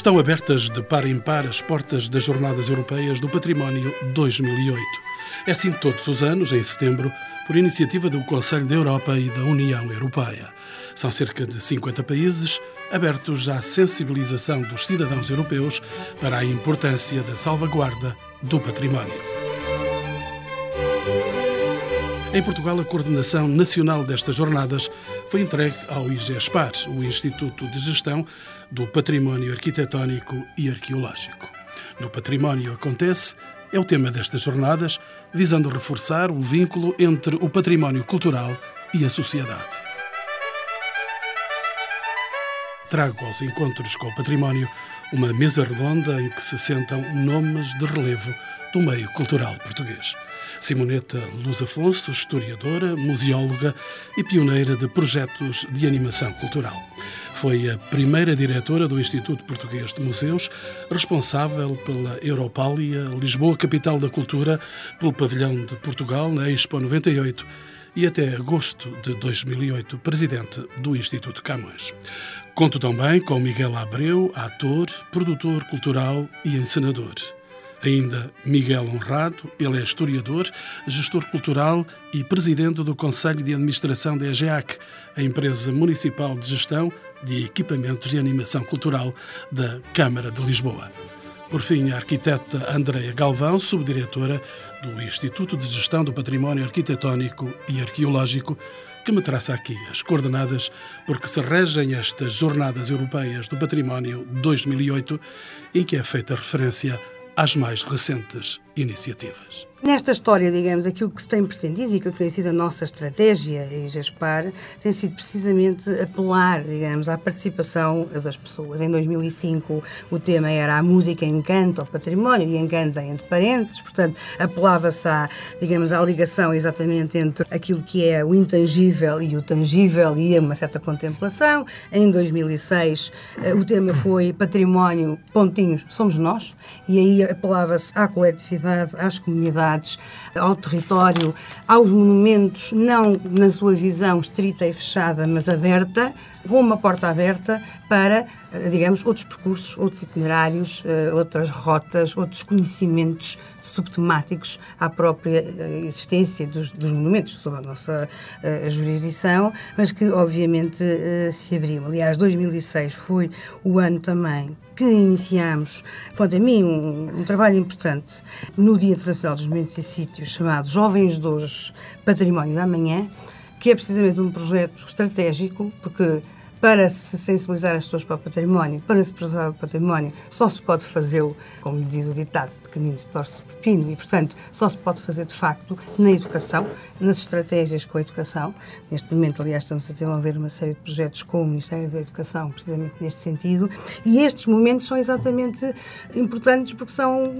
Estão abertas de par em par as portas das Jornadas Europeias do Património 2008. É assim todos os anos, em setembro, por iniciativa do Conselho da Europa e da União Europeia. São cerca de 50 países abertos à sensibilização dos cidadãos europeus para a importância da salvaguarda do património. Em Portugal, a coordenação nacional destas jornadas foi entregue ao IGESPAR, o Instituto de Gestão do Património Arquitetónico e Arqueológico. No Património Acontece é o tema destas jornadas, visando reforçar o vínculo entre o património cultural e a sociedade. Trago aos encontros com o património uma mesa redonda em que se sentam nomes de relevo do meio cultural português. Simoneta Luz Afonso, historiadora, museóloga e pioneira de projetos de animação cultural. Foi a primeira diretora do Instituto Português de Museus, responsável pela Europália, Lisboa, capital da cultura, pelo pavilhão de Portugal na Expo 98 e até agosto de 2008 presidente do Instituto Camões. Conto também com Miguel Abreu, ator, produtor cultural e encenador. Ainda Miguel Honrado, ele é historiador, gestor cultural e presidente do Conselho de Administração da EGEAC, a empresa municipal de gestão de equipamentos de animação cultural da Câmara de Lisboa. Por fim, a arquiteta Andreia Galvão, subdiretora do Instituto de Gestão do Património Arquitetónico e Arqueológico, que me traça aqui as coordenadas porque se regem estas Jornadas Europeias do Património 2008, em que é feita referência às mais recentes iniciativas. Nesta história, digamos, aquilo que se tem pretendido e que tem sido a nossa estratégia em GESPAR tem sido precisamente apelar, digamos, à participação das pessoas. Em 2005 o tema era a música encanta ao património e encanta entre parentes, portanto apelava-se à, digamos, à ligação exatamente entre aquilo que é o intangível e o tangível e a uma certa contemplação. Em 2006 eh, o tema foi património, pontinhos, somos nós, e aí apelava-se à coletividade, às comunidades ao território, aos monumentos, não na sua visão estrita e fechada, mas aberta, com uma porta aberta para, digamos, outros percursos, outros itinerários, eh, outras rotas, outros conhecimentos subtemáticos à própria eh, existência dos, dos monumentos, sob a nossa uh, jurisdição, mas que obviamente se abriu. Aliás, 2006 foi o ano também que iniciamos, quanto a mim, um, um, trabalho importante no Dia Internacional dos Monumentos e Sítios, chamado Jovens de Hoje, Património da Manhã, que é precisamente um projeto estratégico, porque para se sensibilizar as pessoas para o património, para se preservar o património, só se pode fazê-lo, como diz o ditado, pequenino se torce pepino, e, portanto, só se pode fazer, de facto, na educação, nas estratégias com a educação. Neste momento, aliás, estamos a desenvolver uma série de projetos com o Ministério da Educação, precisamente neste sentido, e estes momentos são exatamente importantes porque são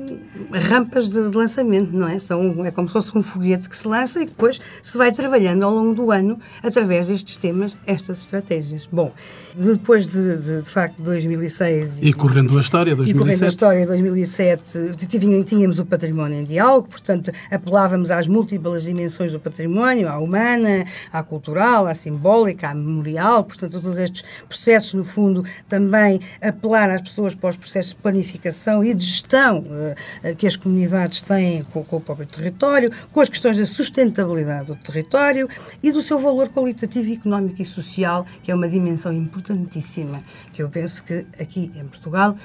rampas de lançamento, não é? São, é como se fosse um foguete que se lança e depois se vai trabalhando ao longo do ano, através destes temas, estas estratégias. Bom, depois de, de, de facto, 2006... E, e correndo a história, 2007. E correndo a história, 2007, tínhamos o património em diálogo, portanto, apelávamos às múltiplas dimensões do património, à humana, à cultural, à simbólica, à memorial, portanto, todos estes processos, no fundo, também apelar às pessoas para os processos de planificação e de gestão uh, que as comunidades têm com, com o próprio território, com as questões da sustentabilidade do território e do seu valor qualitativo, económico e social, que é uma dimensão dimensão importantíssima, que eu penso que aqui em Portugal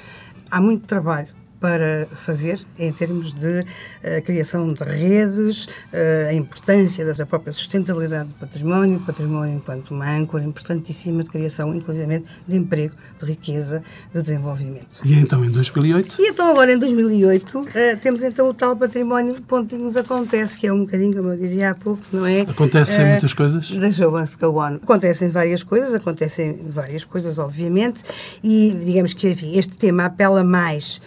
há muito trabalho para fazer em termos de uh, criação de redes, uh, a importância da própria sustentabilidade do património, património enquanto uma âncora importantíssima de criação, inclusive de emprego, de riqueza, de desenvolvimento. E então em 2008? E então agora em 2008 uh, eh, temos então o tal património ponto nos acontece, que é um bocadinho, como eu dizia há pouco, não é? Acontecem muitas coisas? Deixa o go on. Acontecem várias coisas, acontecem várias coisas, obviamente, e digamos que enfim, este tema apela mais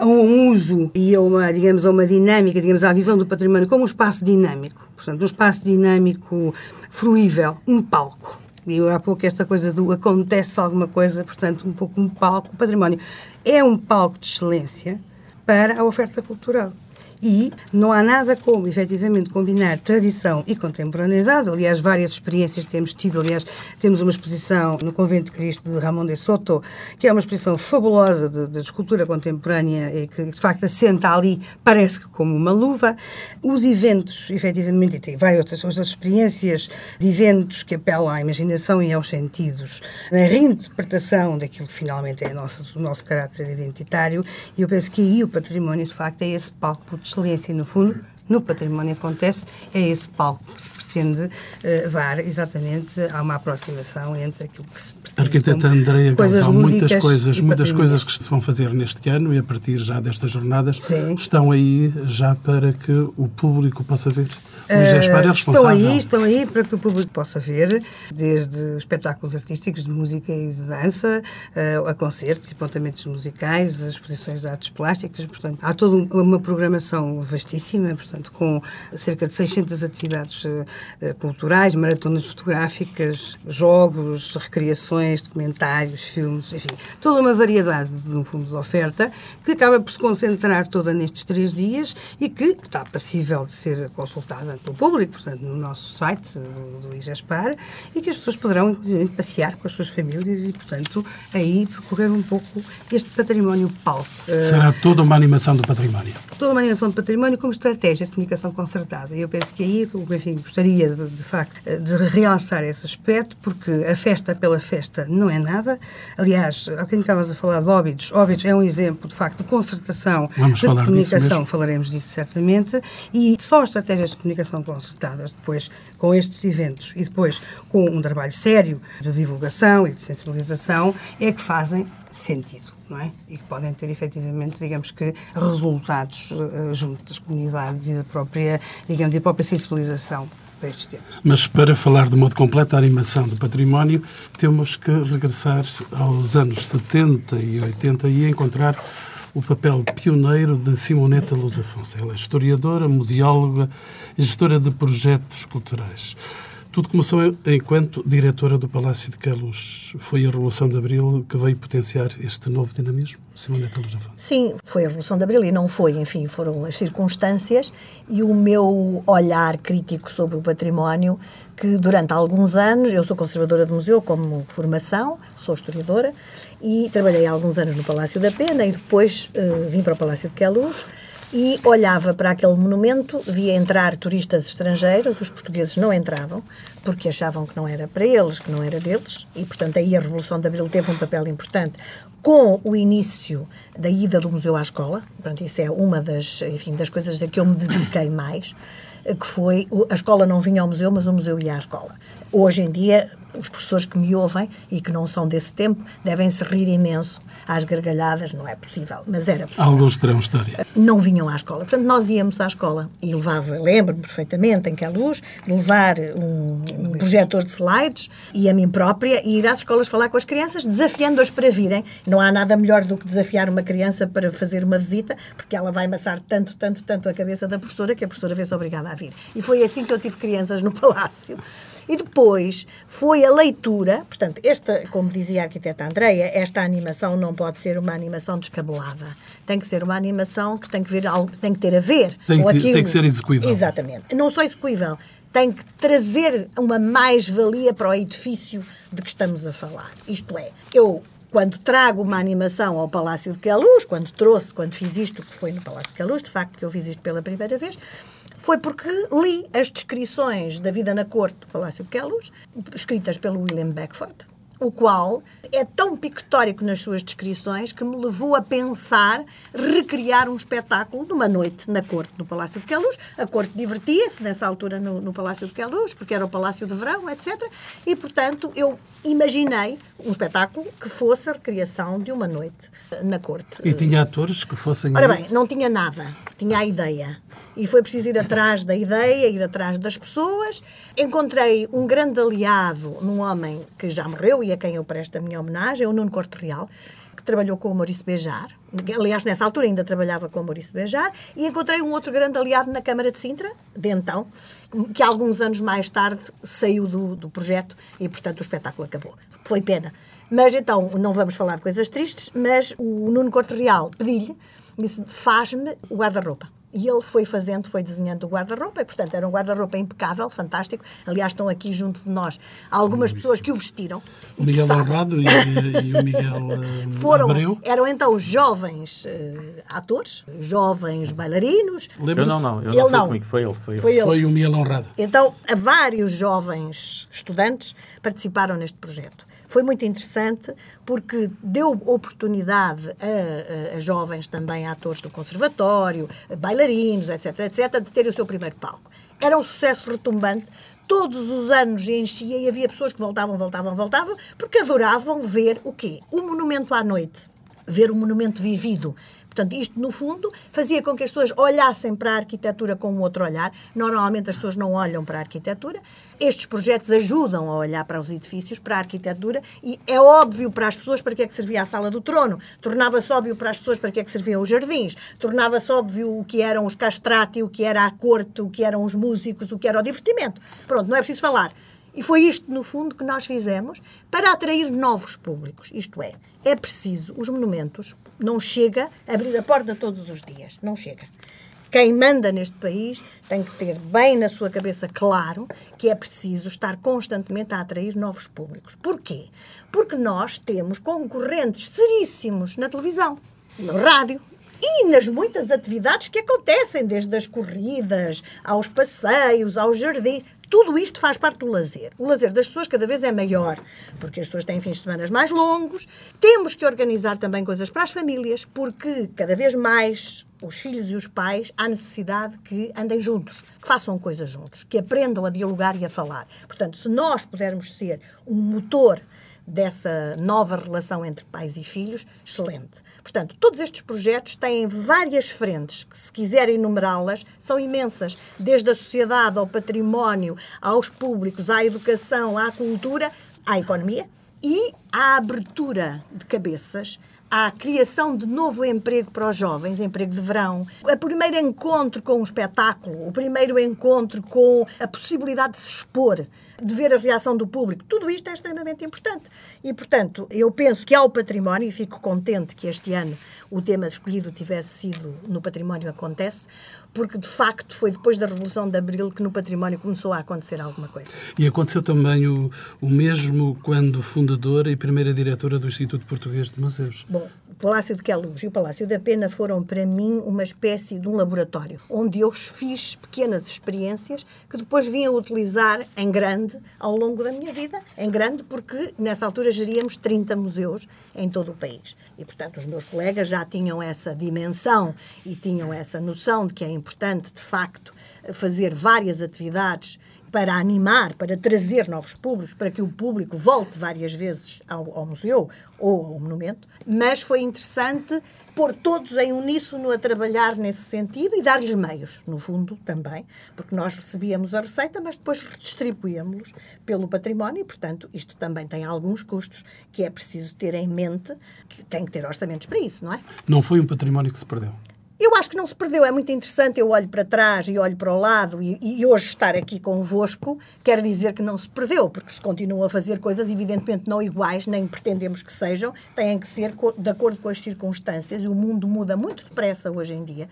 a um uso e a uma, digamos, a uma dinâmica, digamos, à visão do património como um espaço dinâmico. Portanto, um espaço dinâmico fruível, um palco. E há pouco esta coisa do acontece alguma coisa, portanto, um pouco um palco. O património é um palco de excelência para a oferta cultural. E não há nada como, efetivamente, combinar tradição e contemporaneidade. Aliás, várias experiências temos tido. Aliás, temos uma exposição no Convento de Cristo de Ramon de Soto, que é uma exposição fabulosa de, de escultura contemporânea e que, de facto, assenta ali, parece que como uma luva. Os eventos, efetivamente, e tem várias outras, outras experiências de eventos que apelam à imaginação e aos sentidos, na reinterpretação daquilo que finalmente é nosso, o nosso caráter identitário. E eu penso que aí o património, de facto, é esse palco de excelência, no fundo, no património acontece, é esse palco que se pretende uh, levar exatamente a uma aproximação entre aquilo que se pretende. Arquiteta Andreia Galvão, muitas coisas, muitas coisas que se vão fazer neste ano e a partir já destas jornadas Sim. estão aí já para que o público possa ver. Responsável. Estão aí, estão aí para que o público possa ver, desde espetáculos artísticos de música e de dança, uh, a concertos e apontamentos musicais, exposições de artes plásticas, portanto, há toda uma programação vastíssima, portanto, portanto, com cerca de 600 atividades uh, culturais, maratonas fotográficas, jogos, recreações, documentários, filmes, enfim, toda uma variedade, no fundo, de oferta que acaba por se concentrar toda nestes três dias e que está passível de ser consultada pelo público, portanto, no nosso site do, do IGESPAR e que as pessoas poderão, inclusive, passear com as suas famílias e, portanto, aí percorrer um pouco este património palco. Será toda uma animação do património? Toda uma animação do património como estratégia comunicação concertada. E eu penso que aí, enfim, gostaria de, de facto de realçar esse aspecto, porque a festa pela festa não é nada. Aliás, há quem estavas a falar de Óbidos. Óbidos é um exemplo, de facto, de concertação Vamos de comunicação, falaremos disso certamente, e só estratégias de comunicação concertadas, depois com estes eventos e depois com um trabalho sério de divulgação e de sensibilização, é que fazem sentido não é? E que podem ter efetivamente, digamos que, resultados uh, junto das comunidades e da própria, digamos, e própria sensibilização para estes temas. Mas para falar de modo completo a animação do património, temos que regressar aos anos 70 e 80 e encontrar o papel pioneiro de Simoneta Luz Afonso. Ela é historiadora, museóloga e gestora de projetos culturais. Tudo começou enquanto diretora do Palácio de Queluz. Foi a Revolução de Abril que veio potenciar este novo dinamismo? Simoneta Luz Sim, foi a Revolução de Abril e não foi, enfim, foram as circunstâncias e o meu olhar crítico sobre o património, que durante alguns anos, eu sou conservadora de museu como formação, sou historiadora, e trabalhei alguns anos no Palácio da Pena e depois uh, vim para o Palácio de Queluz e olhava para aquele monumento, via entrar turistas estrangeiros, os portugueses não entravam, porque achavam que não era para eles, que não era deles, e portanto aí a Revolução de Abril teve um papel importante com o início da ida do museu à escola, portanto isso é uma das, enfim, das coisas a que eu me dediquei mais, que foi a escola não vinha ao museu, mas o museu ia à escola. Hoje em dia os professores que me ouvem e que não são desse tempo devem se rir imenso às gargalhadas, não é possível, mas era possível. Alguns terão história. Não vinham à escola. Portanto, nós íamos à escola e levava, lembro-me perfeitamente, em que a luz, levar um, um projetor de slides e a mim própria e ir às escolas falar com as crianças, desafiando-as para virem. Não há nada melhor do que desafiar uma criança para fazer uma visita, porque ela vai amassar tanto, tanto, tanto a cabeça da professora que a professora vê-se obrigada a vir. E foi assim que eu tive crianças no palácio. E depois foi a leitura, portanto, esta, como dizia a arquiteta Andreia, esta animação não pode ser uma animação descabelada. Tem que ser uma animação que tem que, ver algo, tem que ter a ver tem com que, aquilo. Tem que ser execuível. Exatamente. Não só execuível, tem que trazer uma mais-valia para o edifício de que estamos a falar. Isto é, eu quando trago uma animação ao Palácio de Queluz, quando trouxe, quando fiz isto, que foi no Palácio de Queluz, de facto que eu fiz isto pela primeira vez, foi porque li as descrições da vida na corte do Palácio de Queluz, escritas pelo William Beckford, o qual é tão pictórico nas suas descrições que me levou a pensar recriar um espetáculo de uma noite na corte do Palácio de Queluz. A corte divertia-se nessa altura no, no, Palácio de Queluz, porque era o Palácio de Verão, etc. E, portanto, eu imaginei um espetáculo que fosse a recriação de uma noite na corte. E tinha atores que fossem... Ora bem, não tinha nada. Tinha a ideia e foi preciso ir atrás da ideia, ir atrás das pessoas. Encontrei um grande aliado num homem que já morreu e a quem eu presto a minha homenagem, o Nuno Corte Real, que trabalhou com o Maurício Bejar. Aliás, nessa altura ainda trabalhava com o Maurício Bejar. E encontrei um outro grande aliado na Câmara de Sintra, de então, que alguns anos mais tarde saiu do, do projeto e, portanto, o espetáculo acabou. Foi pena. Mas então, não vamos falar de coisas tristes, mas o Nuno Corte Real pedi-lhe, disse: faz-me o guarda-roupa E ele foi fazendo, foi desenhando o guarda-roupa, e portanto era um guarda-roupa impecável, fantástico. Aliás, estão aqui junto de nós algumas pessoas que o vestiram. O Miguel Honrado e, e, o Miguel uh, foram, Abreu. Eram então jovens uh, atores, jovens bailarinos. Eu não, não, eu ele não, comigo, foi ele. Foi, foi ele. Foi o Miguel Honrado. Então, vários jovens estudantes participaram neste projeto. Foi muito interessante porque deu oportunidade a, a, a jovens também atores do conservatório, bailarinos, etc, etc, de terem o seu primeiro palco. Era um sucesso retumbante todos os anos enchia e havia pessoas que voltavam, voltavam, voltavam, porque adoravam ver o quê? O monumento à noite. Ver o monumento vivido. Portanto, isto, no fundo, fazia com que as pessoas olhassem para a arquitetura com um outro olhar. Normalmente as pessoas não olham para a arquitetura. Estes projetos ajudam a olhar para os edifícios, para a arquitetura, e é óbvio para as pessoas para que é que servia a sala do trono. Tornava-se óbvio para as pessoas para que é que serviam os jardins. Tornava-se óbvio o que eram os castrati, o que era a corte, o que eram os músicos, o que era o divertimento. Pronto, não é preciso falar. E foi isto, no fundo, que nós fizemos para atrair novos públicos. Isto é, é preciso, os monumentos, não chega a abrir a porta todos os dias. Não chega. Quem manda neste país tem que ter bem na sua cabeça claro que é preciso estar constantemente a atrair novos públicos. Porquê? Porque nós temos concorrentes seríssimos na televisão, no rádio, e nas muitas atividades que acontecem, desde as corridas, aos passeios, aos jardins. Tudo isto faz parte do lazer. O lazer das pessoas cada vez é maior, porque as pessoas têm fins de semana mais longos. Temos que organizar também coisas para as famílias, porque cada vez mais os filhos e os pais há necessidade que andem juntos, que façam coisas juntos, que aprendam a dialogar e a falar. Portanto, se nós pudermos ser um motor dessa nova relação entre pais e filhos, excelente. Portanto, todos estes projetos têm várias frentes, que se quiserem enumerá-las, são imensas, desde a sociedade ao património, aos públicos, à educação, à cultura, à economia e à abertura de cabeças à criação de novo emprego para os jovens, emprego de verão, o primeiro encontro com o espetáculo, o primeiro encontro com a possibilidade de se expor, de ver a reação do público. Tudo isto é extremamente importante. E, portanto, eu penso que ao património, e fico contente que este ano o tema escolhido tivesse sido no património acontece, porque de facto foi depois da Revolução de Abril que no património começou a acontecer alguma coisa. E aconteceu também o, o mesmo quando fundadora e primeira diretora do Instituto Português de Museus. Bom, Palácio de Queluz e o Palácio da Pena foram para mim uma espécie de um laboratório, onde eu fiz pequenas experiências que depois vim a utilizar em grande ao longo da minha vida, em grande porque nessa altura geríamos 30 museus em todo o país. E, portanto, os meus colegas já tinham essa dimensão e tinham essa noção de que é importante, de facto, fazer várias atividades para animar, para trazer novos públicos, para que o público volte várias vezes ao, ao, museu ou ao monumento, mas foi interessante pôr todos em uníssono a trabalhar nesse sentido e dar-lhes meios, no fundo, também, porque nós recebíamos a receita, mas depois redistribuíamos-los pelo património e, portanto, isto também tem alguns custos que é preciso ter em mente, que tem que ter orçamentos para isso, não é? Não foi um património que se perdeu. Eu acho que não se perdeu, é muito interessante. Eu olho para trás e olho para o lado, e, e, hoje estar aqui convosco quer dizer que não se perdeu, porque se continuam a fazer coisas, evidentemente não iguais, nem pretendemos que sejam, têm que ser de acordo com as circunstâncias, o mundo muda muito depressa hoje em dia.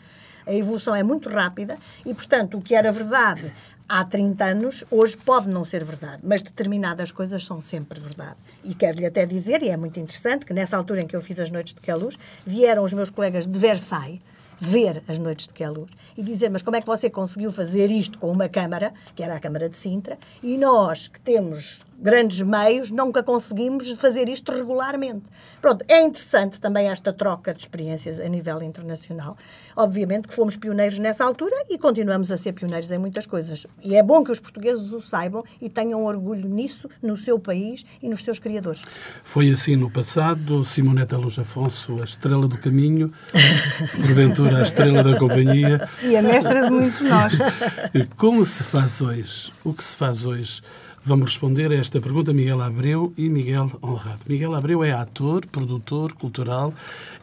A evolução é muito rápida e, portanto, o que era verdade há 30 anos, hoje pode não ser verdade, mas determinadas coisas são sempre verdade. E quero-lhe até dizer, e é muito interessante, que nessa altura em que eu fiz as Noites de Queluz, vieram os meus colegas de Versailles ver as noites de Queluz e dizer, mas como é que você conseguiu fazer isto com uma Câmara, que era a Câmara de Sintra, e nós que temos grandes meios, nunca conseguimos fazer isto regularmente. Pronto, é interessante também esta troca de experiências a nível internacional. Obviamente que fomos pioneiros nessa altura e continuamos a ser pioneiros em muitas coisas. E é bom que os portugueses o saibam e tenham orgulho nisso, no seu país e nos seus criadores. Foi assim no passado, Simoneta Luz Afonso, a estrela do caminho, porventura a estrela da companhia. E a mestra de muitos nós. Como se faz hoje? O que se faz hoje? Vamos responder a esta pergunta Miguel Abreu e Miguel Honrado. Miguel Abreu é ator, produtor cultural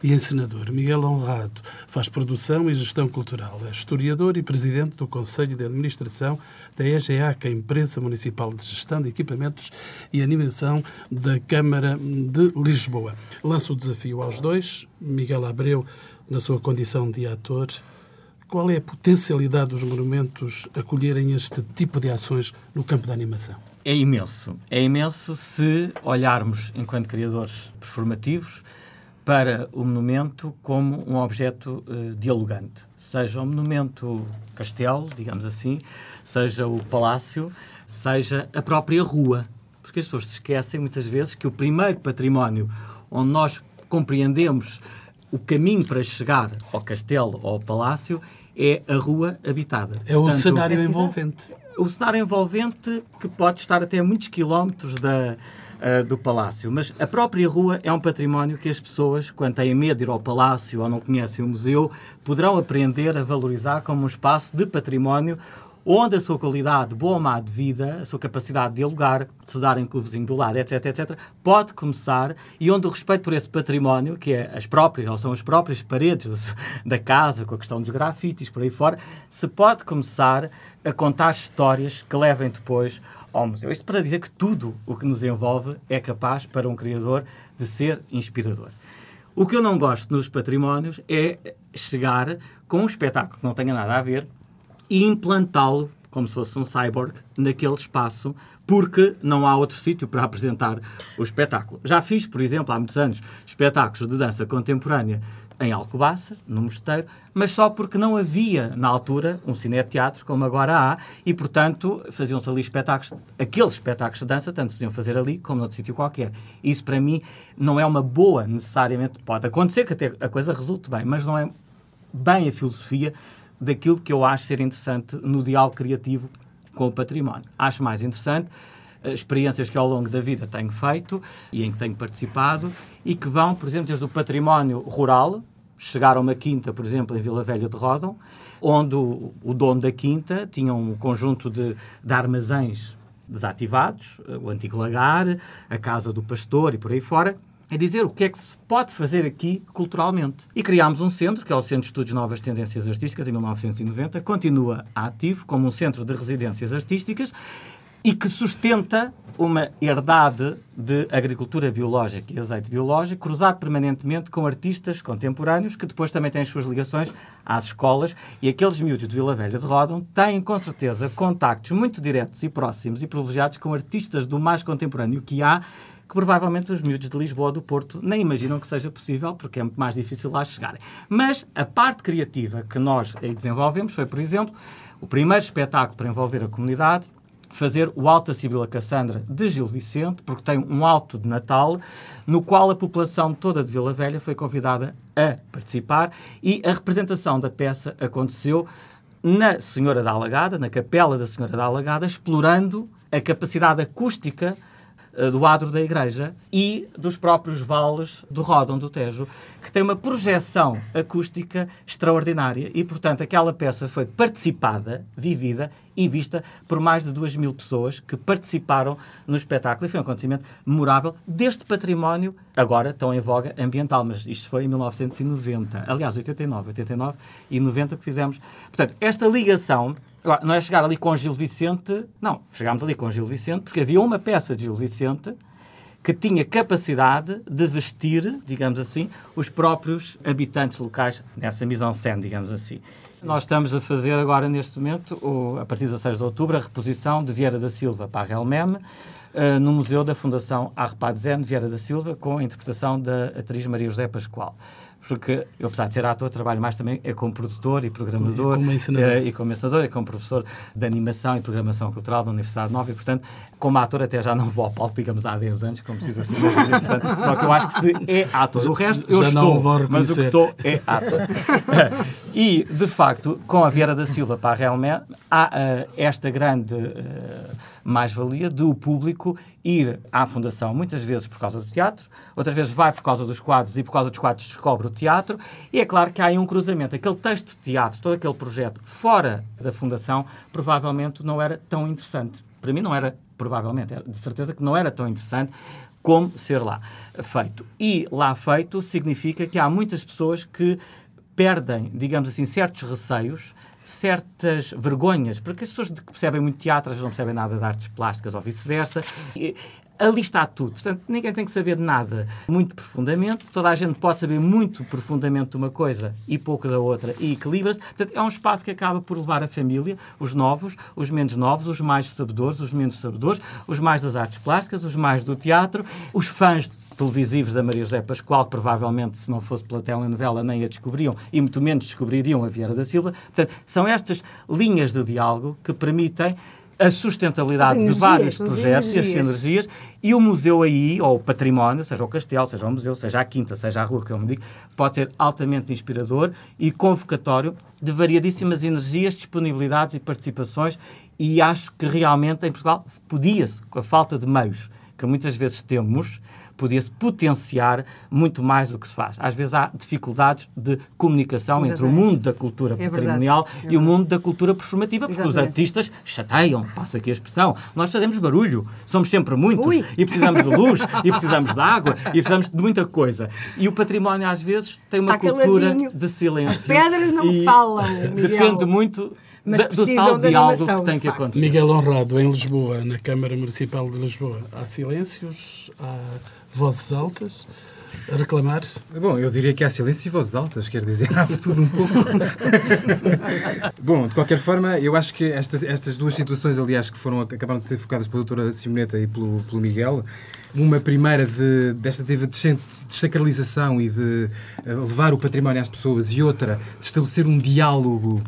e encenador. Miguel Honrado faz produção e gestão cultural. É historiador e presidente do Conselho de Administração da é a Empresa Municipal de Gestão de Equipamentos e Animação da Câmara de Lisboa. Lança o desafio aos dois. Miguel Abreu, na sua condição de ator, qual é a potencialidade dos monumentos acolherem este tipo de ações no campo da animação? É imenso. É imenso se olharmos, enquanto criadores performativos, para o monumento como um objeto uh, dialogante. Seja o monumento castelo, digamos assim, seja o palácio, seja a própria rua. Porque as pessoas se esquecem muitas vezes que o primeiro património onde nós compreendemos o caminho para chegar ao castelo ou ao palácio é a rua habitada. É Portanto, o cenário envolvente. O cenário envolvente que pode estar até a muitos quilómetros da, uh, do palácio. Mas a própria rua é um património que as pessoas, quando têm medo de ir ao palácio ou não conhecem o museu, poderão aprender a valorizar como um espaço de património onde a sua qualidade, boa ou má de vida, a sua capacidade de dialogar, de se darem com o vizinho do lado, etc, etc, pode começar e onde o respeito por esse património, que é as próprias, ou são as próprias paredes da casa, com a questão dos grafites, por aí fora, se pode começar a contar histórias que levem depois ao museu. Isto para dizer que tudo o que nos envolve é capaz para um criador de ser inspirador. O que eu não gosto nos patrimónios é chegar com um espetáculo que não tenha nada a ver e implantá-lo como se fosse um cyborg naquele espaço, porque não há outro sítio para apresentar o espetáculo. Já fiz, por exemplo, há muitos anos, espetáculos de dança contemporânea em Alcobaça, no Mosteiro, mas só porque não havia, na altura, um cineteatro como agora há, e, portanto, faziam-se ali espetáculos, aqueles espetáculos de dança, tanto se podiam fazer ali como noutro sítio qualquer. Isso, para mim, não é uma boa, necessariamente, pode acontecer que até a coisa resulte bem, mas não é bem a filosofia daquilo que eu acho ser interessante no diálogo criativo com o património. Acho mais interessante eh, experiências que ao longo da vida tenho feito e em que tenho participado e que vão, por exemplo, desde o património rural, chegar a uma quinta, por exemplo, em Vila Velha de Rodão, onde o, o dono da quinta tinha um conjunto de, de armazéns desativados, eh, o antigo lagar, a casa do pastor e por aí fora, é dizer o que é que se pode fazer aqui culturalmente. E criámos um centro, que é o Centro de Estudos Novas Tendências Artísticas, em 1990, continua ativo como um centro de residências artísticas e que sustenta uma herdade de agricultura biológica e azeite biológico, cruzado permanentemente com artistas contemporâneos, que depois também têm as suas ligações às escolas, e aqueles miúdos de Vila Velha de Rodam têm, com certeza, contactos muito diretos e próximos e privilegiados com artistas do mais contemporâneo que há, que provavelmente os miúdos de Lisboa ou do Porto nem imaginam que seja possível, porque é muito mais difícil lá chegarem. Mas a parte criativa que nós desenvolvemos foi, por exemplo, o primeiro espetáculo para envolver a comunidade, fazer o Alto da Sibila Cassandra de Gil Vicente, porque tem um alto de Natal, no qual a população toda de Vila Velha foi convidada a participar e a representação da peça aconteceu na Senhora da Alagada, na Capela da Senhora da Alagada, explorando a capacidade acústica do adro da igreja e dos próprios vales do Ródão do Tejo, que tem uma projeção acústica extraordinária e, portanto, aquela peça foi participada, vivida e vista por mais de duas mil pessoas que participaram no espetáculo e foi um acontecimento memorável deste património, agora tão em voga ambiental, mas isto foi em 1990, aliás, 89, 89 e 90 que fizemos. Portanto, esta ligação Agora, não é chegar ali com Gil Vicente, não, chegámos ali com Gil Vicente porque havia uma peça de Gil Vicente que tinha capacidade de vestir, digamos assim, os próprios habitantes locais nessa mise-en-scène, digamos assim. Nós estamos a fazer agora, neste momento, o, a partir de 6 de outubro, a reposição de Vieira da Silva para a uh, no Museu da Fundação Arpad Zen Vieira da Silva, com a interpretação da atriz Maria José Pascoal porque eu, apesar de ser ator, trabalho mais também é como produtor e programador. E como ensinador. Uh, e como ensinador e como professor de animação e programação cultural da Universidade Nova e, portanto, como ator até já não vou ao palco, digamos, há 10 anos, como precisa ser. portanto, só que eu acho que se é ator. O resto eu já estou, mas o que sou é ator. e, de facto, com a Vieira da Silva para a Real há uh, esta grande... Uh, mais-valia de o público ir à Fundação, muitas vezes por causa do teatro, outras vezes vai por causa dos quadros e por causa dos quadros descobre o teatro. E é claro que há aí um cruzamento. Aquele texto de teatro, todo aquele projeto fora da Fundação, provavelmente não era tão interessante. Para mim, não era, provavelmente, era de certeza que não era tão interessante como ser lá feito. E lá feito significa que há muitas pessoas que perdem, digamos assim, certos receios certas vergonhas, porque as pessoas que percebem muito teatro às vezes não percebem nada de artes plásticas ou vice-versa. Ali está tudo. Portanto, ninguém tem que saber de nada muito profundamente. Toda a gente pode saber muito profundamente de uma coisa e pouco da outra e equilibra-se. Portanto, é um espaço que acaba por levar a família, os novos, os menos novos, os mais sabedores, os menos sabedores, os mais das artes plásticas, os mais do teatro, os fãs televisivos da Maria José Pascoal, que provavelmente, se não fosse pela telenovela, nem a descobriam e muito menos descobririam a Vieira da Silva. Portanto, são estas linhas de diálogo que permitem a sustentabilidade de vários projetos e as sinergias, e o museu aí, ou o património, seja o castelo, seja o museu, seja a quinta, seja a rua, que eu me digo, pode ser altamente inspirador e convocatório de variadíssimas energias, disponibilidades e participações, e acho que realmente em Portugal podia-se, com a falta de meios que muitas vezes temos, podia-se potenciar muito mais do que se faz. Às vezes há dificuldades de comunicação Exatamente. entre o mundo da cultura é patrimonial é e o mundo da cultura performativa, porque Exatamente. os artistas chateiam, passa aqui a expressão. Nós fazemos barulho, somos sempre muitos Ui. e precisamos de luz e precisamos de água e precisamos de muita coisa. E o património às vezes tem uma Está cultura caladinho. de silêncio. As pedras não falam, Miguel. Depende muito mas da, do tal diálogo que tem que acontecer. Miguel Honrado, em Lisboa, na Câmara Municipal de Lisboa, há silêncios, há vozes altas a reclamar? Bom, eu diria que há silêncio e vozes altas, quer dizer, há tudo um pouco. Bom, de qualquer forma, eu acho que estas, estas duas situações, aliás, que foram, acabaram de ser focadas pela doutora Simoneta e pelo, pelo Miguel, uma primeira de, desta teve de desacralização e de eh, levar o património às pessoas e outra de estabelecer um diálogo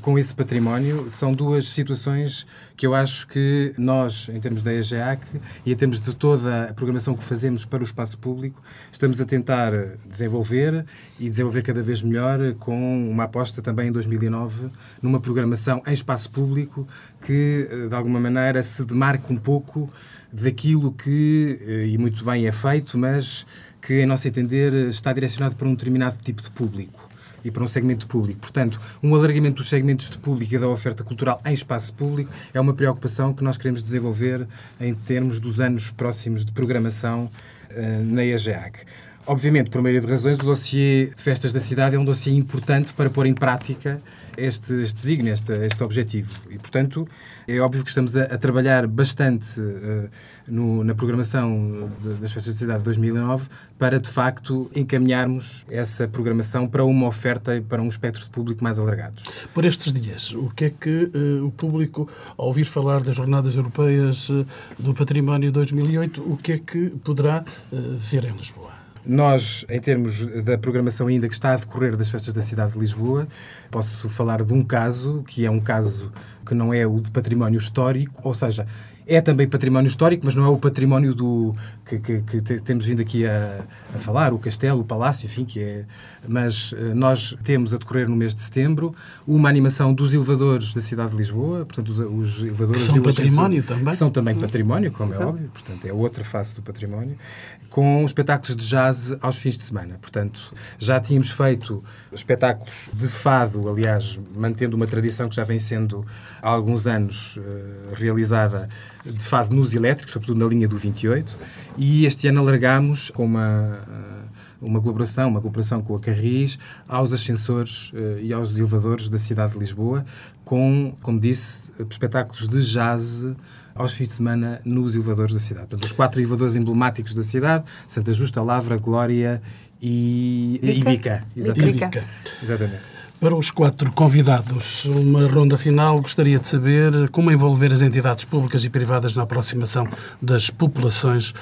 com esse património são duas situações que eu acho que nós, em termos da EGEAC e em termos de toda a programação que fazemos para o espaço público, estamos a tentar desenvolver e desenvolver cada vez melhor com uma aposta também em 2009 numa programação em espaço público que, eh, de alguma maneira, se demarque um pouco daquilo que, eh, e muito bem é feito, mas que, em nosso entender, está direcionado para um determinado tipo de público e para um segmento público. Portanto, um alargamento dos segmentos de público e da oferta cultural em espaço público é uma preocupação que nós queremos desenvolver em termos dos anos próximos de programação uh, na EGEAC. Obviamente, por maioria de razões, o dossiê Festas da Cidade é um dossiê importante para pôr em prática este, este desígnio, este, este objetivo. E, portanto, é óbvio que estamos a, a trabalhar bastante uh, no, na programação de, das Festas da Cidade de 2009 para, de facto, encaminharmos essa programação para uma oferta e para um espectro de público mais alargado. Por estes dias, o que é que uh, o público, ao ouvir falar das Jornadas Europeias uh, do Património 2008, o que é que poderá ver em Lisboa? Nós, em termos da programação ainda que está a decorrer das festas da cidade de Lisboa, posso falar de um caso, que é um caso que não é o de património histórico, ou seja, é também património histórico, mas não é o património do que, que, que temos vindo aqui a, a, falar, o castelo, o palácio, enfim, que é. Mas uh, nós temos a decorrer no mês de setembro uma animação dos elevadores da cidade de Lisboa, portanto, os, os elevadores. Que são património também? São também património, como é óbvio, portanto, é outra face do património, com espetáculos de jazz aos fins de semana. Portanto, já tínhamos feito espetáculos de fado, aliás, mantendo uma tradição que já vem sendo há alguns anos uh, realizada de fado nos elétricos, sobretudo na linha do 28, e este ano alargamos com uma eh, uma colaboração, uma cooperação com a Carris aos ascensores uh, e aos elevadores da cidade de Lisboa, com, como disse, espetáculos de jazz aos fins de semana nos elevadores da cidade. Portanto, os quatro elevadores emblemáticos da cidade, Santa Justa, Lavra, Glória e Ibica. Exatamente. Exatamente. Para os quatro convidados, uma ronda final, gostaria de saber como envolver as entidades públicas e privadas na aproximação das populações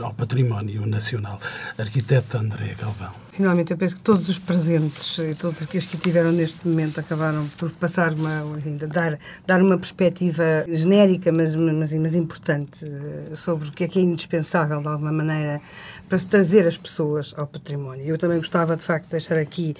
ao património nacional. Arquiteta André Galvão. Finalmente, eu penso que todos os presentes e todos os que tiveram neste momento acabaram por passar uma, ainda dar, dar uma perspectiva genérica, mas, mas, mas importante, eh, sobre o que é que é indispensável, de alguma maneira, para trazer as pessoas ao património. Eu também gostava, de facto, de deixar aqui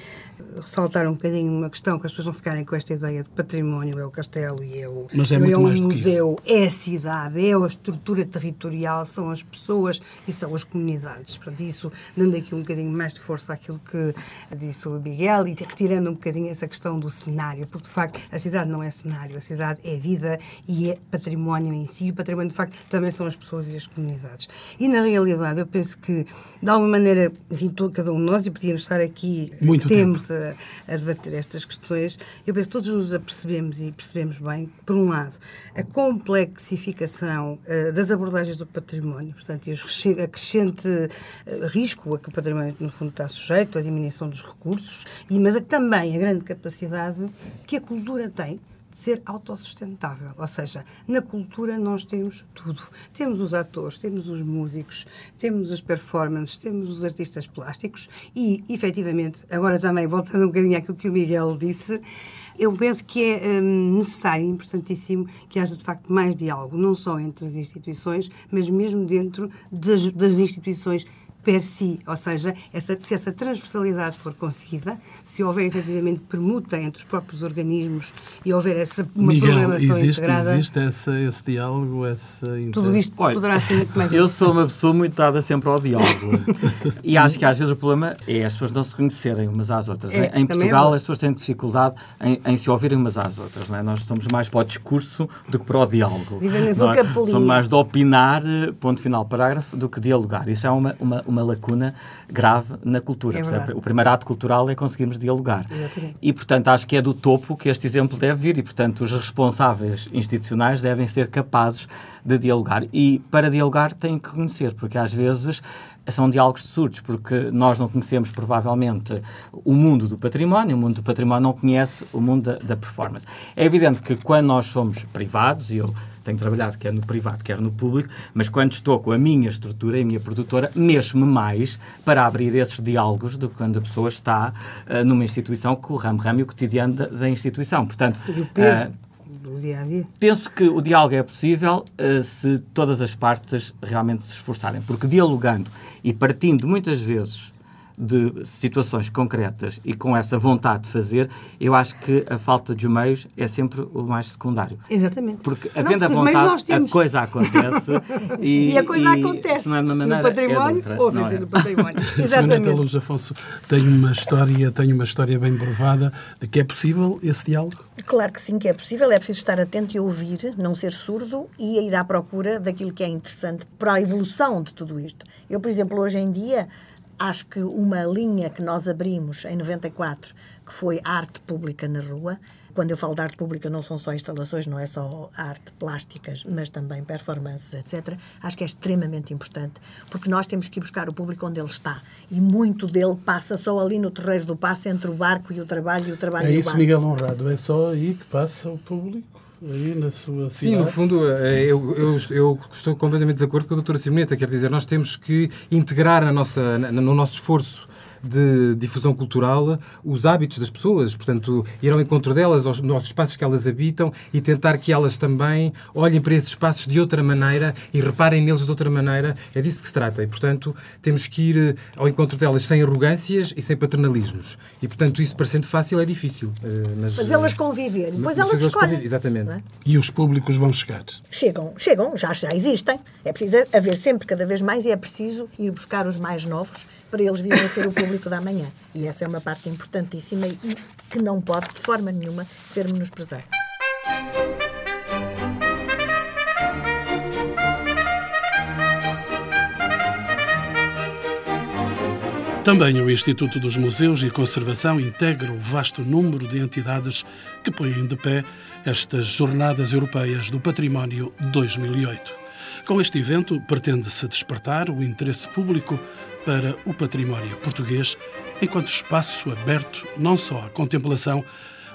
ressaltar um bocadinho uma questão que as pessoas não ficarem com esta ideia de património, é o castelo e é o, Mas é, é o museu, é a cidade, é a estrutura territorial, são as pessoas e são as comunidades. Portanto, isso dando aqui um bocadinho mais de força àquilo que disse o Miguel e retirando um bocadinho essa questão do cenário, porque de facto a cidade não é cenário, a cidade é vida e é património em si. E o património, de facto, também são as pessoas e as comunidades. E na realidade, eu penso que que, de alguma maneira, enfim, todo, cada um de nós, e podíamos estar aqui Muito temos a, a, debater estas questões, eu penso que todos nos apercebemos e percebemos bem, por um lado, a complexificação uh, das abordagens do património, portanto, e os, a crescente uh, risco a que o património, no fundo, está sujeito, a diminuição dos recursos, e, mas também a grande capacidade que a cultura tem ser autossustentável. Ou seja, na cultura nós temos tudo. Temos os atores, temos os músicos, temos as performances, temos os artistas plásticos e, efetivamente, agora também, voltando um bocadinho àquilo que o Miguel disse, eu penso que é hum, necessário, importantíssimo, que haja de facto mais diálogo, não só entre as instituições, mas mesmo dentro das, das instituições per si, ou seja, essa, se essa transversalidade for conseguida, se houver efetivamente permuta entre os próprios organismos e houver essa uma Miguel, programação existe, integrada... existe essa, esse diálogo, essa... Tudo isto Olha, poderá ser muito mais... Eu sou uma pessoa muito dada sempre ao diálogo. e acho que às vezes o problema é as pessoas não se conhecerem umas às outras. É, em é Portugal bom. as pessoas têm dificuldade em, em se ouvirem umas às outras. Não é? Nós somos mais para o discurso do que para o diálogo. É? Somos mais de opinar, eh, ponto final, parágrafo, do que dialogar. Isso é uma, uma, uma lacuna grave na cultura. É o primeiro ato cultural é conseguirmos dialogar. Exatamente. E, portanto, acho que é do topo que este exemplo deve vir e, portanto, os responsáveis institucionais devem ser capazes de dialogar. E, para dialogar, têm que conhecer, porque às vezes são diálogos surdos, porque nós não conhecemos, provavelmente, o mundo do património, o mundo do património não conhece o mundo da, da performance. É evidente que quando nós somos privados, e eu tenho trabalhado quer no privado, quer no público, mas quando estou com a minha estrutura e a minha produtora, mexo-me mais para abrir esses diálogos do que quando a pessoa está uh, numa instituição com o ramo-ramo e o cotidiano da, da instituição. Portanto, E uh, do dia a dia. Penso que o diálogo é possível uh, se todas as partes realmente se esforçarem, porque dialogando e partindo muitas vezes de situações concretas e com essa vontade de fazer, eu acho que a falta de meios é sempre o mais secundário. Exatamente. Porque Não, havendo porque nós vontade, a coisa acontece e, E a coisa e acontece se não é uma no maneira, é de património outra, ou sem não ser é? no património. Exatamente. Luz Afonso tem uma história, tem uma história bem provada de que é possível esse diálogo? Claro que sim, que é possível. É preciso estar atento e ouvir, não ser surdo e ir à procura daquilo que é interessante para a evolução de tudo isto. Eu, por exemplo, hoje em dia, acho que uma linha que nós abrimos em 94, que foi arte pública na rua, quando eu falo de arte pública, não são só instalações, não é só arte plásticas, mas também performances, etc. Acho que é extremamente importante, porque nós temos que ir buscar o público onde ele está. E muito dele passa só ali no terreiro do passo entre o barco e o trabalho e o trabalho É isso. Miguel Honrado, é só aí que passa o público, aí na sua cidade. Sim, no fundo, eh, eu, eu, eu estou completamente de acordo com a doutora Simoneta. Quer dizer, nós temos que integrar na nossa, na- no nosso esforço de difusão cultural os hábitos das pessoas, portanto, ir ao encontro delas, aos, aos espaços que elas habitam e tentar que elas também olhem para esses espaços de outra maneira e reparem neles de outra maneira. É disso que se trata e, portanto, temos que ir eh, ao encontro delas sem arrogâncias e sem paternalismos. E, portanto, isso parecendo fácil é difícil. eh, Mas, Fazê-las eh, conviver. Depois mas elas fazê-las escolhem. conviver, exatamente. é? E os públicos vão chegar. Chegam, chegam, já, já existem. É preciso haver sempre cada vez mais e é preciso ir buscar os mais novos para eles virem a ser o público da manhã. E essa é uma parte importantíssima e que não pode, de forma nenhuma, ser menosprezada. Também o Instituto dos Museus e Conservação integra o vasto número de entidades que põem de pé estas Jornadas Europeias do Património 2008. Com este evento, pretende-se despertar o interesse público para o património português enquanto espaço aberto não só à contemplação,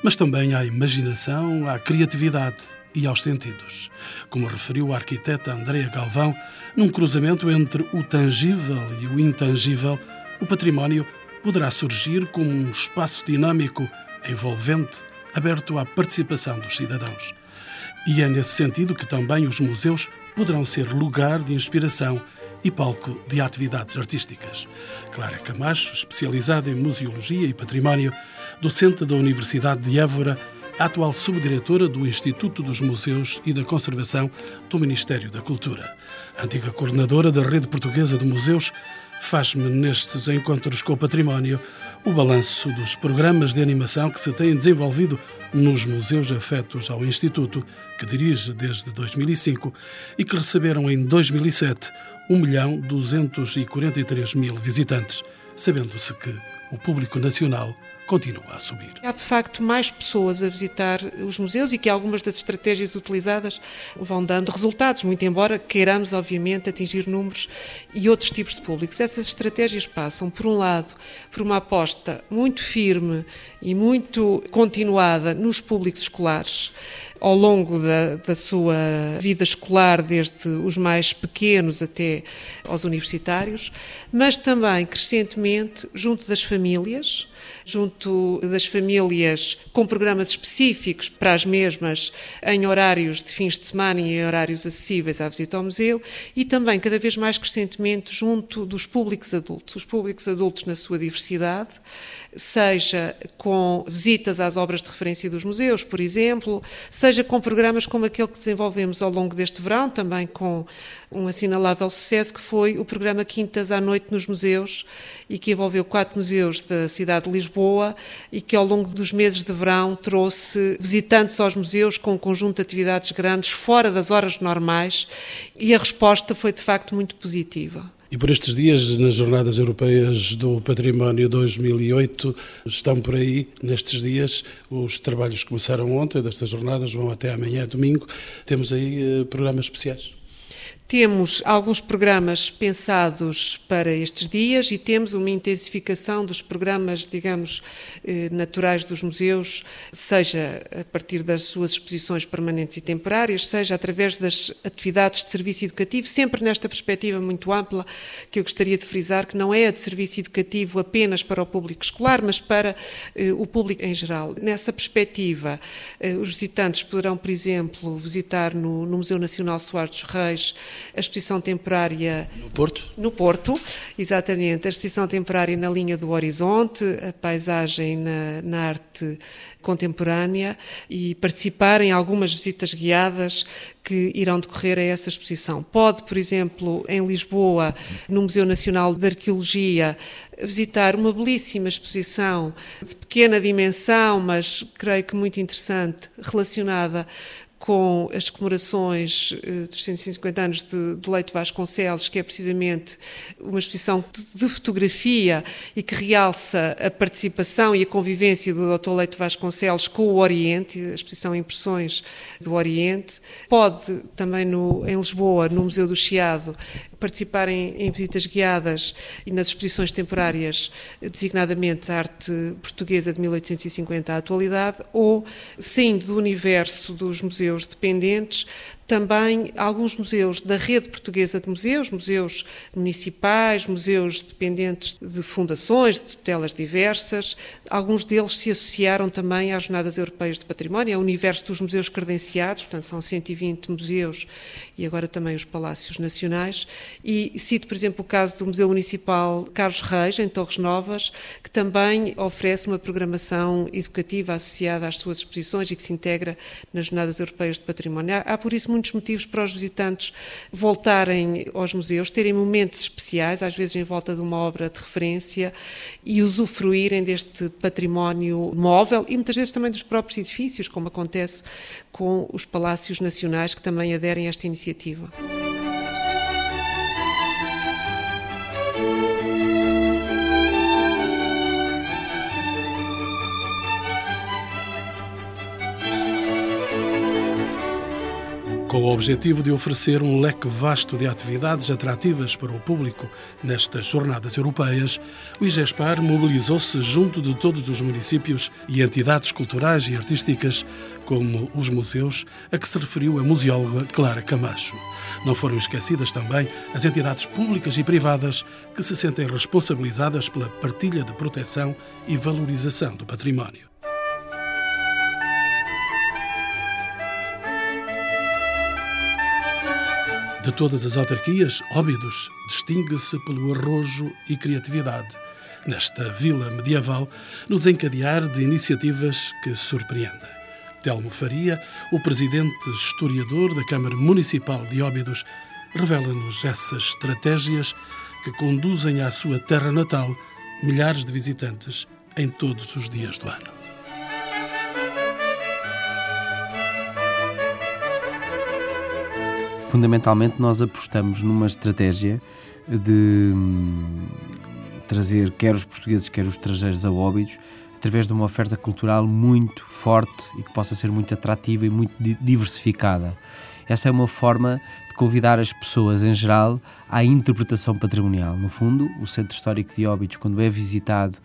mas também à imaginação, à criatividade e aos sentidos. Como referiu a arquiteta Andrea Galvão, num cruzamento entre o tangível e o intangível, o património poderá surgir como um espaço dinâmico, envolvente, aberto à participação dos cidadãos. E é nesse sentido que também os museus poderão ser lugar de inspiração e palco de atividades artísticas. Clara Camacho, especializada em museologia e património, docente da Universidade de Évora, atual subdiretora do Instituto dos Museus e da Conservação do Ministério da Cultura, antiga coordenadora da Rede Portuguesa de Museus, faz-me nestes encontros com o património o balanço dos programas de animação que se têm desenvolvido nos museus afetos ao Instituto, que dirige desde 2005 e que receberam em 2007 1 milhão 243 mil visitantes, sabendo-se que o público nacional continua a subir. Há de facto mais pessoas a visitar os museus e que algumas das estratégias utilizadas vão dando resultados, muito embora queiramos, obviamente, atingir números e outros tipos de públicos. Essas estratégias passam, por um lado, por uma aposta muito firme e muito continuada nos públicos escolares ao longo da, da, sua vida escolar, desde os mais pequenos até aos universitários, mas também crescentemente junto das famílias, junto das famílias com programas específicos para as mesmas em horários de fins de semana e em horários acessíveis à visita ao museu e também cada vez mais crescentemente junto dos públicos adultos, os públicos adultos na sua diversidade seja com visitas às obras de referência dos museus, por exemplo, seja com programas como aquele que desenvolvemos ao longo deste verão, também com um assinalável sucesso, que foi o programa Quintas à Noite nos Museus, e que envolveu quatro museus da cidade de Lisboa, e que ao longo dos meses de verão trouxe visitantes aos museus com um conjunto de atividades grandes, fora das horas normais, e a resposta foi de facto muito positiva. E por estes dias, nas Jornadas Europeias do Património 2008, estão por aí, nestes dias, os trabalhos começaram ontem, destas jornadas vão até amanhã, domingo. Temos aí eh, programas especiais. Temos alguns programas pensados para estes dias e temos uma intensificação dos programas, digamos, eh, naturais dos museus, seja a partir das suas exposições permanentes e temporárias, seja através das atividades de serviço educativo, sempre nesta perspectiva muito ampla, que eu gostaria de frisar, que não é a de serviço educativo apenas para o público escolar, mas para eh, o público em geral. Nessa perspectiva, eh, os visitantes poderão, por exemplo, visitar no, Museu Nacional Soares dos Reis a exposição temporária. No Porto? No Porto, exatamente. A exposição temporária na linha do horizonte, a paisagem na, na arte contemporânea e participar em algumas visitas guiadas que irão decorrer a essa exposição. Pode, por exemplo, em Lisboa, no Museu Nacional de Arqueologia, visitar uma belíssima exposição de pequena dimensão, mas creio que muito interessante, relacionada com as comemorações uh, dos 150 anos de, de Leite Vasconcelos, que é precisamente uma exposição de, de, fotografia e que realça a participação e a convivência do Dr. Leite Vasconcelos com o Oriente, a exposição Impressões do Oriente. Pode também no, em Lisboa, no Museu do Chiado, participar em, em, visitas guiadas e nas exposições temporárias, designadamente a arte portuguesa de 1850 à atualidade, ou, saindo do universo dos museus dependentes, também alguns museus da rede portuguesa de museus, museus municipais, museus dependentes de fundações, de tutelas diversas. Alguns deles se associaram também às Jornadas Europeias de Património, ao universo dos museus credenciados, portanto são 120 museus e agora também os palácios nacionais. E cito, por exemplo, o caso do Museu Municipal Carlos Reis, em Torres Novas, que também oferece uma programação educativa associada às suas exposições e que se integra nas Jornadas Europeias de Património. Há, por isso muitos motivos para os visitantes voltarem aos museus, terem momentos especiais, às vezes em volta de uma obra de referência, e usufruírem deste património móvel e muitas vezes também dos próprios edifícios, como acontece com os palácios nacionais que também aderem a esta iniciativa. Com o objetivo de oferecer um leque vasto de atividades atrativas para o público nestas jornadas europeias, o IGESPAR mobilizou-se junto de todos os municípios e entidades culturais e artísticas, como os museus, a que se referiu a museóloga Clara Camacho. Não foram esquecidas também as entidades públicas e privadas que se sentem responsabilizadas pela partilha de proteção e valorização do património. De todas as autarquias, Óbidos distingue-se pelo arrojo e criatividade, nesta vila medieval, nos encadear de iniciativas que surpreendem. Telmo Faria, o presidente historiador da Câmara Municipal de Óbidos, revela-nos essas estratégias que conduzem à sua terra natal milhares de visitantes em todos os dias do ano. Fundamentalmente, nós apostamos numa estratégia de hum, trazer quer os portugueses, quer os estrangeiros a Óbidos através de uma oferta cultural muito forte e que possa ser muito atrativa e muito diversificada. Essa é uma forma de convidar as pessoas em geral à interpretação patrimonial. No fundo, o Centro Histórico de Óbidos, quando é visitado,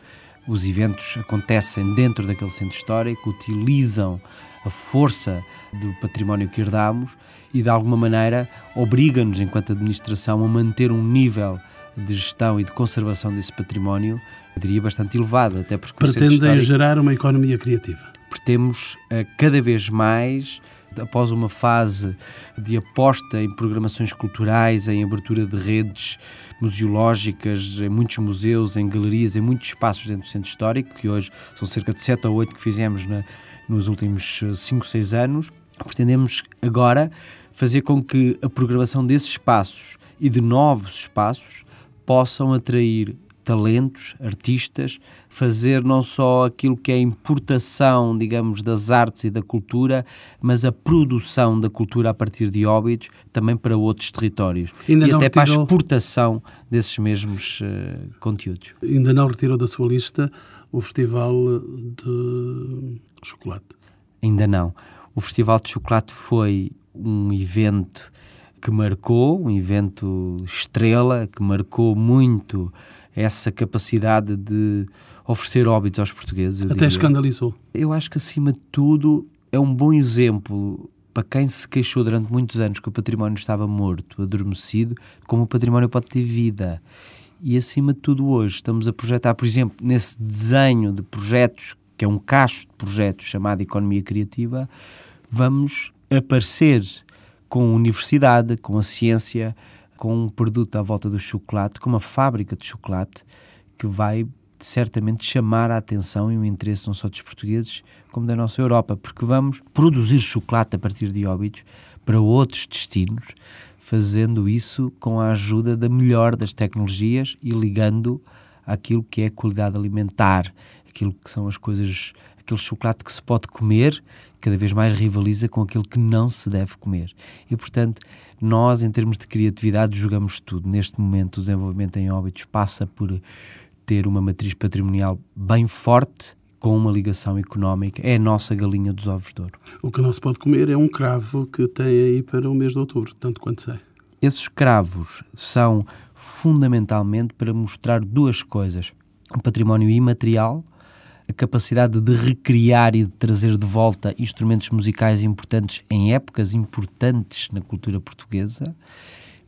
os eventos acontecem dentro daquele centro histórico, utilizam a força do património que herdamos e, de alguma maneira, obriga-nos, enquanto administração, a manter um nível de gestão e de conservação desse património, eu diria, bastante elevado, até porque... Pretendem gerar uma economia criativa. Pretemos, uh, cada vez mais, após uma fase de aposta em programações culturais, em abertura de redes museológicas, em muitos museus, em galerias, em muitos espaços dentro do centro histórico, que hoje são cerca de 7 ou 8 que fizemos na, nos últimos 5, 6 anos, pretendemos agora fazer com que a programação desses espaços e de novos espaços possam atrair talentos, artistas, fazer não só aquilo que é a importação, digamos, das artes e da cultura, mas a produção da cultura a partir de óbitos também para outros territórios. Ainda e até retirou... para a exportação desses mesmos uh, conteúdos. Ainda não retirou da sua lista o Festival de Chocolate? Ainda não. O Festival de Chocolate foi um evento que marcou, um evento estrela, que marcou muito essa capacidade de oferecer óbitos aos portugueses. Até escandalizou. Eu acho que, acima de tudo, é um bom exemplo para quem se queixou durante muitos anos que o património estava morto, adormecido, como o património pode ter vida. E, acima de tudo, hoje estamos a projetar, por exemplo, nesse desenho de projetos, que é um cacho de projetos chamado Economia Criativa, vamos aparecer com a universidade, com a ciência, com um produto à volta do chocolate, com uma fábrica de chocolate que vai certamente chamar a atenção e o interesse não só dos portugueses, como da nossa Europa, porque vamos produzir chocolate a partir de óbitos para outros destinos, fazendo isso com a ajuda da melhor das tecnologias e ligando aquilo que é a qualidade alimentar, aquilo que são as coisas, aquele chocolate que se pode comer cada vez mais rivaliza com aquilo que não se deve comer. E, portanto, nós, em termos de criatividade, jogamos tudo. Neste momento, o desenvolvimento em óbitos passa por ter uma matriz patrimonial bem forte, com uma ligação económica. É a nossa galinha dos ovos de ouro. O que não se pode comer é um cravo que tem aí para o mês de outubro, tanto quanto sei. Esses cravos são fundamentalmente para mostrar duas coisas: um património imaterial a capacidade de recriar e de trazer de volta instrumentos musicais importantes em épocas importantes na cultura portuguesa,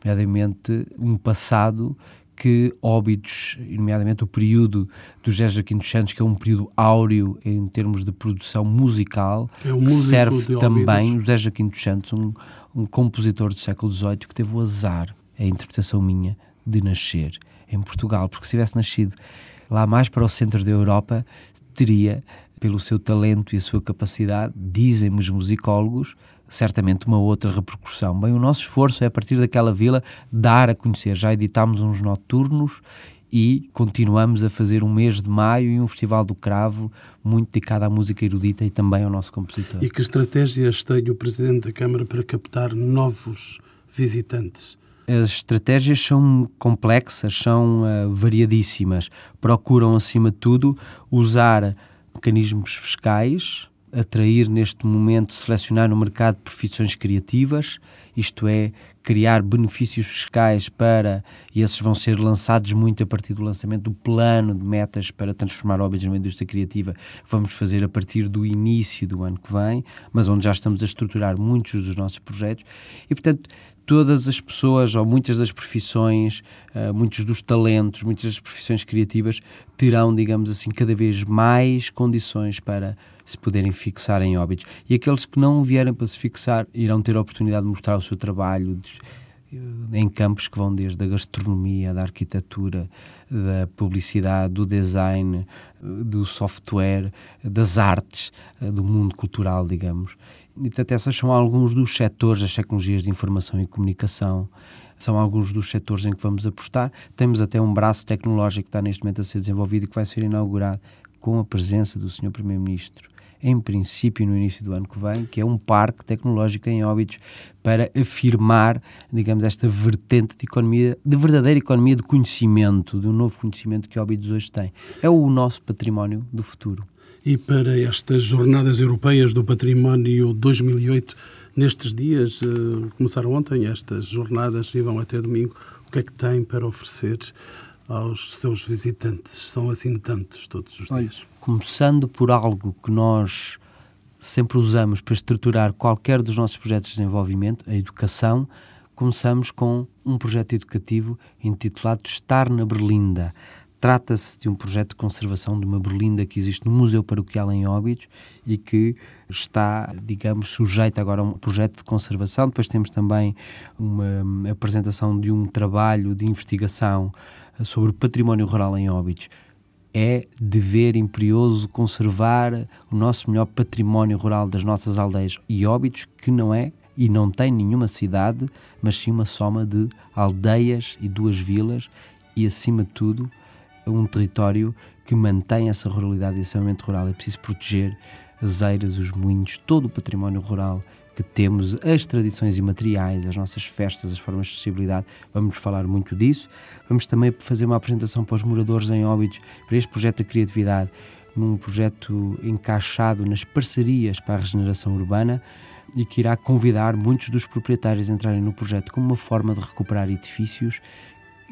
nomeadamente um passado que Óbidos, nomeadamente o período do José dos Santos, que é um período áureo em termos de produção musical, é um que serve também, José Joaquim dos Santos, um, um compositor do século XVIII que teve o azar, a interpretação minha, de nascer em Portugal, porque se tivesse nascido lá mais para o centro da Europa, teria, pelo seu talento e a sua capacidade, dizem os musicólogos, certamente uma outra repercussão. Bem, o nosso esforço é, a partir daquela vila, dar a conhecer. Já editámos uns noturnos e continuamos a fazer um mês de maio e um Festival do Cravo muito dedicado à música erudita e também ao nosso compositor. E que estratégias tem o Presidente da Câmara para captar novos visitantes? As estratégias são complexas, são uh, variadíssimas. Procuram, acima de tudo, usar mecanismos fiscais, atrair neste momento, selecionar no mercado profissões criativas, isto é, criar benefícios fiscais para, e esses vão ser lançados muito a partir do lançamento do plano de metas para transformar óbitos numa indústria criativa, vamos fazer a partir do início do ano que vem, mas onde já estamos a estruturar muitos dos nossos projetos. E, portanto, todas as pessoas, ou muitas das profissões, uh, muitos dos talentos, muitas das profissões criativas terão, digamos assim, cada vez mais condições para se poderem fixar em óbitos. E aqueles que não vierem para se fixar irão ter a oportunidade de mostrar o seu trabalho eh, em campos que vão desde a gastronomia, da arquitetura, da publicidade, do design, eh, do software, das artes, do mundo cultural, digamos E, portanto, essas são alguns dos setores das tecnologias de informação e comunicação, são alguns dos setores em que vamos apostar. Temos até um braço tecnológico que está neste momento a ser desenvolvido e que vai ser inaugurado com a presença do Sr. Primeiro-Ministro em princípio no início do ano que vem, que é um parque tecnológico em Óbidos para afirmar, digamos, esta vertente de economia, de verdadeira economia de conhecimento, de um novo conhecimento que Óbidos hoje tem. É o nosso património do futuro. E para estas Jornadas Europeias do Património 2008, nestes dias, eh, começaram ontem estas jornadas e vão até domingo, o que é que tem para oferecer aos seus visitantes? São assim tantos todos os dias. Olha começando por algo que nós sempre usamos para estruturar qualquer dos nossos projetos de desenvolvimento, a educação, começamos com um projeto educativo intitulado Estar na Berlinda. Trata-se de um projeto de conservação de uma berlinda que existe no Museu Paroquial em Óbidos e que está, digamos, sujeito agora a um projeto de conservação. Depois temos também uma apresentação de um trabalho de investigação sobre o património rural em Óbidos é dever imperioso conservar o nosso melhor património rural das nossas aldeias e óbitos, que não é e não tem nenhuma cidade, mas sim uma soma de aldeias e duas vilas e, acima de tudo, um território que mantém essa ruralidade e esse momento rural. É preciso proteger as eiras, os moinhos, todo o património rural que temos, as tradições imateriais, as nossas festas, as formas de sociabilidade. Vamos falar muito disso. Vamos também fazer uma apresentação para os moradores em Óbidos para este projeto da criatividade, num projeto encaixado nas parcerias para a regeneração urbana e que irá convidar muitos dos proprietários a entrarem no projeto como uma forma de recuperar edifícios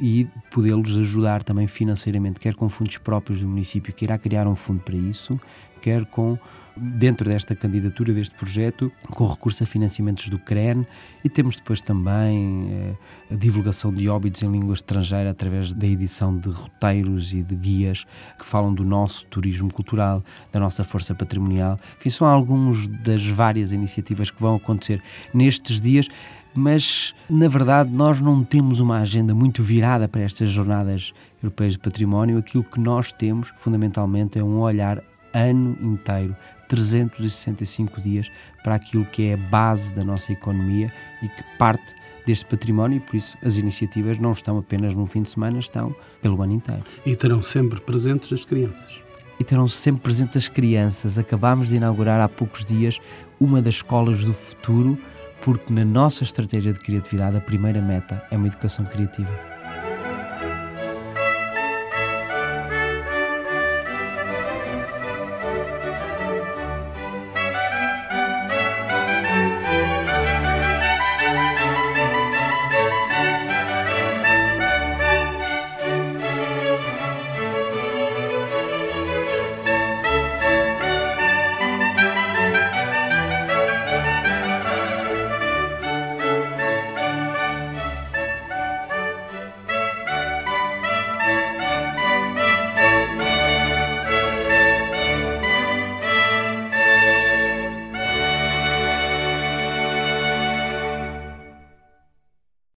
e podê-los ajudar também financeiramente, quer com fundos próprios do município, que irá criar um fundo para isso, quer com dentro desta candidatura, deste projeto, com recurso a financiamentos do CREN e temos depois também eh, a divulgação de óbitos em língua estrangeira através da edição de roteiros e de guias que falam do nosso turismo cultural, da nossa força patrimonial. Enfim, são alguns das várias iniciativas que vão acontecer nestes dias mas na verdade nós não temos uma agenda muito virada para estas jornadas europeias de património. Aquilo que nós temos, fundamentalmente, é um olhar ano inteiro 365 dias para aquilo que é a base da nossa economia e que parte deste património e por isso as iniciativas não estão apenas num fim de semana, estão pelo ano inteiro. E terão sempre presentes as crianças. E terão sempre presentes as crianças. Acabámos de inaugurar há poucos dias uma das escolas do futuro, porque na nossa estratégia de criatividade a primeira meta é uma educação criativa.